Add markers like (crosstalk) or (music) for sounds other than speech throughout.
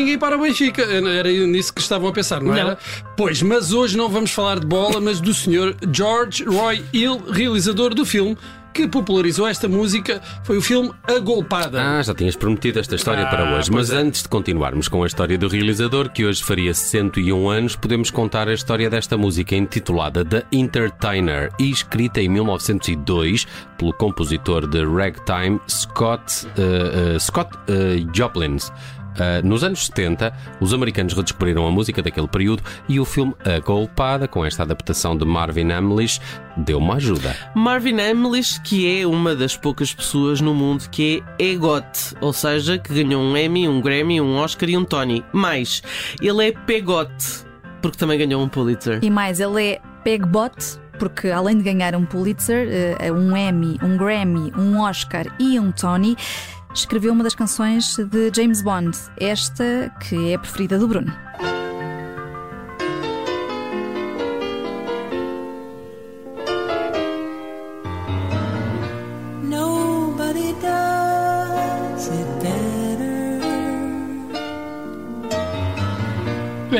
Ninguém para o Benfica. Era nisso que estavam a pensar, não, Não. era? Pois, mas hoje não vamos falar de bola, mas do senhor George Roy Hill, realizador do filme que popularizou esta música. Foi o filme A Golpada. Ah, já tinhas prometido esta história Ah, para hoje. Mas é. antes de continuarmos com a história do realizador, que hoje faria 101 anos, podemos contar a história desta música intitulada The Entertainer e escrita em 1902 pelo compositor de ragtime Scott, eh, eh, Scott eh, Joplin. Uh, nos anos 70, os americanos redescobriram a música daquele período e o filme A Golpada, com esta adaptação de Marvin Hamlish, deu uma ajuda. Marvin Hamlish, que é uma das poucas pessoas no mundo que é EGOT, ou seja, que ganhou um Emmy, um Grammy, um Oscar e um Tony. Mais, ele é PEGOT, porque também ganhou um Pulitzer. E mais, ele é Pegbot, porque além de ganhar um Pulitzer, eh, um Emmy, um Grammy, um Oscar e um Tony, escreveu uma das canções de James Bond, esta que é a preferida do Bruno.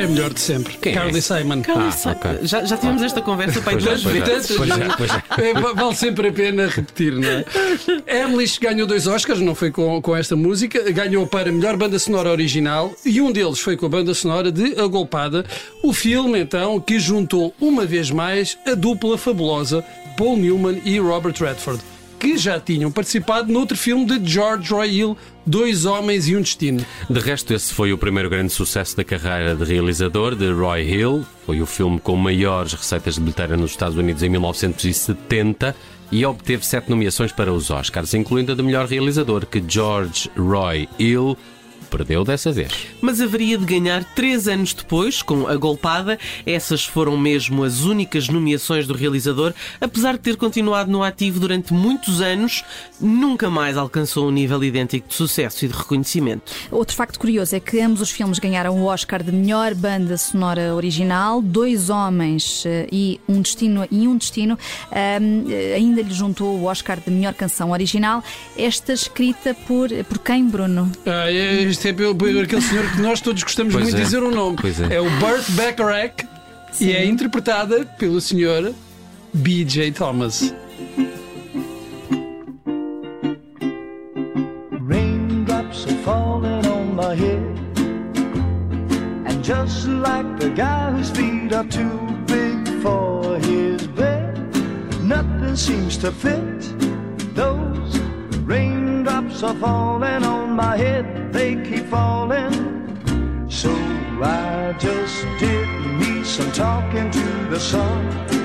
É a melhor de sempre. Quem é Carly esse? Simon. Carly Ah, Simon. ok. já, já tivemos esta conversa é, duas é, vezes. é, é. É, va- vale sempre a pena repetir, não é? (laughs) Emily ganhou dois Oscars, não foi com, com esta música, ganhou para melhor banda sonora original e um deles foi com a banda sonora de A Golpada, o filme então que juntou uma vez mais a dupla fabulosa Paul Newman e Robert Redford, que já tinham participado noutro filme de George Roy Hill, Dois Homens e um Destino. De resto, esse foi o primeiro grande sucesso da carreira de realizador de Roy Hill. Foi o filme com maiores receitas de bilheteira nos Estados Unidos em 1970 e obteve sete nomeações para os Oscars, incluindo a de melhor realizador, que George Roy Hill perdeu dessa vez. Mas haveria de ganhar três anos depois, com a golpada. Essas foram mesmo as únicas nomeações do realizador. Apesar de ter continuado no ativo durante muitos anos, nunca mais alcançou um nível idêntico de sucesso e de reconhecimento. Outro facto curioso é que ambos os filmes ganharam o Oscar de melhor banda sonora original, Dois Homens eh, e Um Destino e um Destino ahm, eh, ainda lhe juntou o Oscar de melhor canção original, esta escrita por, por quem, Bruno? Ah, é, isto é pelo- por aquele senhor que nós todos gostamos Pois muito de é. dizer o nome. Pois é. o Burt Bacharach e é interpretada pelo senhor B.J. Thomas. Raindrops are falling on my head. And just like the guy whose feet are too big for his bed, nothing seems to fit. Those raindrops are falling on my head, they keep falling. So I just did me some talking to the sun.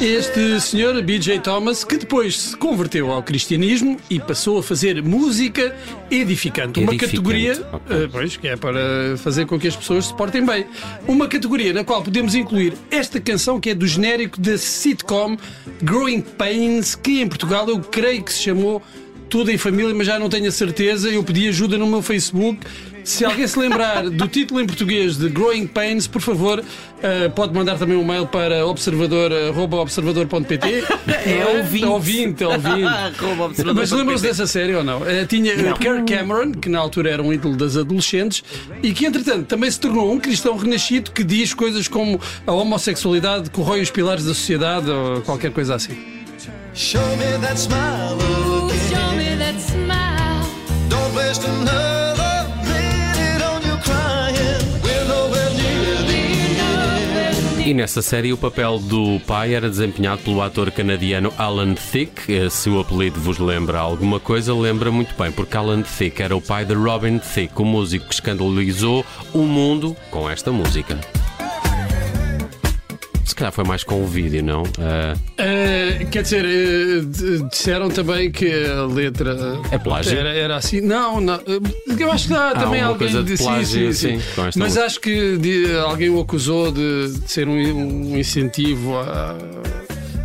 Este senhor B.J. Thomas, que depois se converteu ao cristianismo e passou a fazer música edificante. Uma Edificante, categoria, ok. eh, pois, que é para fazer com que as pessoas se portem bem. Uma categoria na qual podemos incluir esta canção que é do genérico da sitcom Growing Pains, que em Portugal eu creio que se chamou Tudo em Família, mas já não tenho a certeza. Eu pedi ajuda no meu Facebook. Se alguém se lembrar do título em português de Growing Pains, por favor, eh, pode mandar também um mail para observador, arroba observador.pt. É ouvinte. ouvinte, ouvinte. (laughs) Mas lembram-se dessa série ou não? Eh, tinha eh, Kirk Cameron, que na altura era um ídolo das adolescentes, e que entretanto também se tornou um cristão renascido que diz coisas como a homossexualidade corrói os pilares da sociedade ou qualquer coisa assim. Show me that smile E nessa série o papel do pai era desempenhado pelo ator canadiano Alan Thicke. Eh, Se o apelido vos lembra alguma coisa, lembra muito bem, porque Alan Thicke era o pai de Robin Thicke, o músico que escandalizou o mundo com esta música. Se calhar foi mais com o vídeo, não? Ah, Eh, quer dizer, d- disseram também que a letra É plágio? Era, era assim. Não, não. eh, Eu acho que há também alguém coisa de disse plágio, sim, sim, sim, Mas música. acho que de- alguém o acusou de, de ser um, um incentivo à,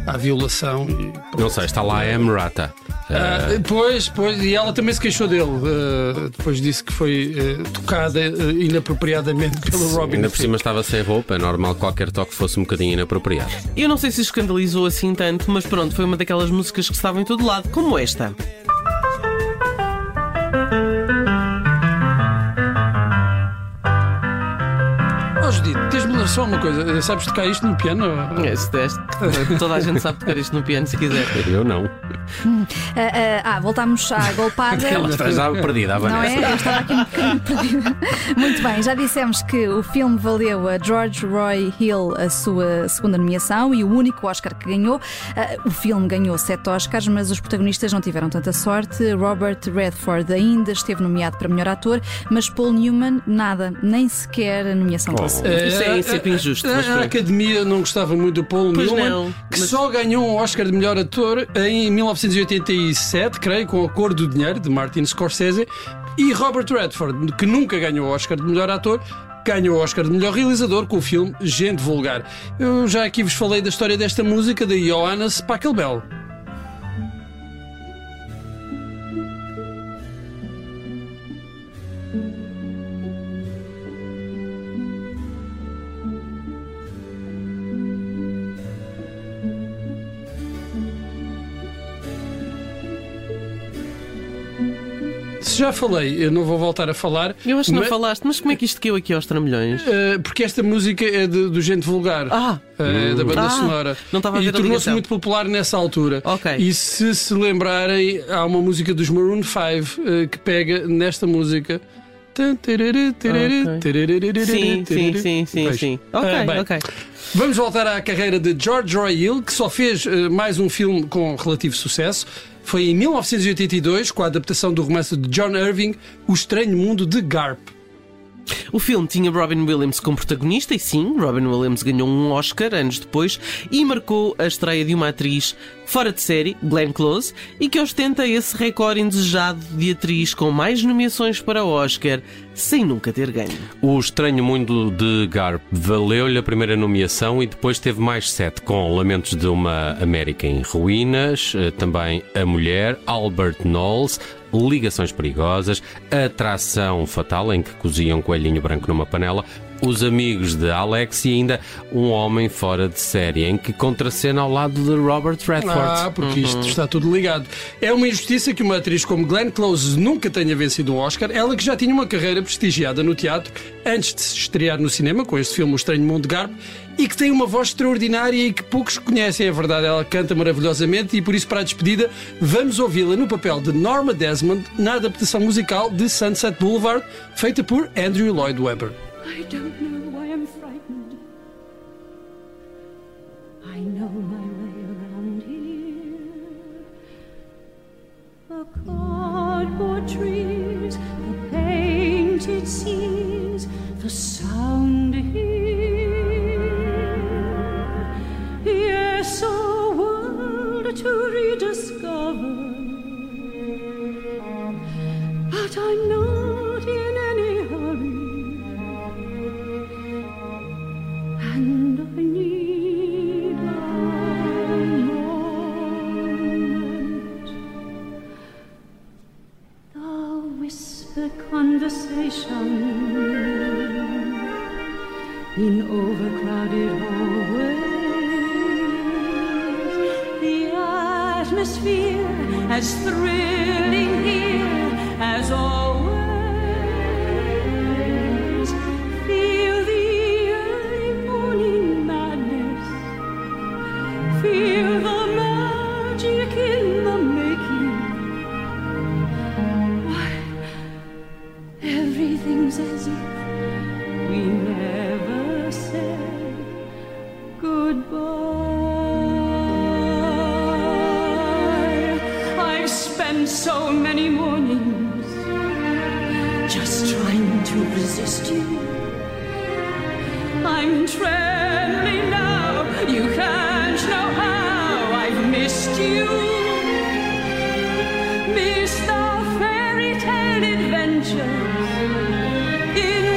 à violação. E, não sei, está lá a Emrata. Ah, pois, pois, e ela também se queixou dele. ah, depois disse que foi ah, tocada inapropriadamente pelo Robin. Ainda por cima estava sem roupa, é normal que qualquer toque fosse um bocadinho inapropriado. Eu não sei se escandalizou assim tanto, mas pronto, foi uma daquelas músicas que estava em todo lado, como esta. Oh, Judito, tens-me ler só uma coisa. Sabes tocar isto no piano? É, Esse teste. (laughs) Toda a gente sabe tocar isto no piano se quiser. Eu não. Ah, ah, ah, voltámos à golpada. (laughs) Ela está já perdida, a Não é? Eu estava aqui um bocadinho (laughs) perdida. Muito bem, já dissemos que o filme valeu a George Roy Hill a sua segunda nomeação e o único Oscar que ganhou. Ah, O filme ganhou sete Oscars, mas os protagonistas não tiveram tanta sorte. Robert Redford ainda esteve nomeado para melhor ator, mas Paul Newman, nada, nem sequer a nomeação conseguiu. Isso é sempre injusto, mas A, a pronto. Academia não gostava muito do Paul Pois Newman, não, que mas- só ganhou um Oscar de melhor ator em 1987, creio, com A Cor do Dinheiro, de Martin Scorsese, e Robert Redford, que nunca ganhou o Oscar de melhor ator. Ganhou o Oscar de melhor realizador com o filme Gente Vulgar. Eu já aqui vos falei da história desta música de Johannes Pachelbel. Se já falei, eu não vou voltar a falar. Eu acho que não mas- falaste, mas como é que isto caiu aqui aos tramilhões? Uh, porque esta música é de- do Gente Vulgar. Ah! uh, da banda Ah, sonora. não estava a e ver a tornou-se muito popular nessa altura. Ok. E se se lembrarem, há uma música dos Maroon 5 uh, que pega nesta música. Sim, sim, sim, sim. Ok, Ah, ok. Vamos voltar à carreira de George Roy Hill, que só fez eh, mais um filme com relativo sucesso. Foi em 1982, com a adaptação do romance de John Irving, O Estranho Mundo de Garp. O filme tinha Robin Williams como protagonista e sim, Robin Williams ganhou um Oscar anos depois e marcou a estreia de uma atriz fora de série, Glenn Close, e que ostenta esse recorde indesejado de atriz com mais nomeações para o Oscar sem nunca ter ganho. O Estranho Mundo de Garp valeu-lhe a primeira nomeação e depois teve mais sete, com Lamentos de uma América em Ruínas, eh, também A Mulher, Albert Knowles, Ligações Perigosas, Atração Fatal, em que cozia um coelhinho branco numa panela, Os Amigos de Alex e ainda Um Homem Fora de Série, em que contracena ao lado de Robert Redford. Ah, porque isto está tudo ligado. É uma injustiça que uma atriz como Glenn Close nunca tenha vencido um Oscar, ela que já tinha uma carreira prestigiada no teatro antes de se estrear no cinema com este filme O Estranho Mundo de Garp e que tem uma voz extraordinária e que poucos conhecem, é verdade, ela canta maravilhosamente e por isso para a despedida vamos ouvi-la no papel de Norma Desmond na adaptação musical de Sunset Boulevard feita por Andrew Lloyd Webber. I don't know why I'm frightened. I know my way around here. The cardboard trees, the painted scenes, the sound atmosphere as thrilling here as always. Just trying to resist you. I'm trembling now. You can't know how I've missed you. Missed our fairy tale adventures in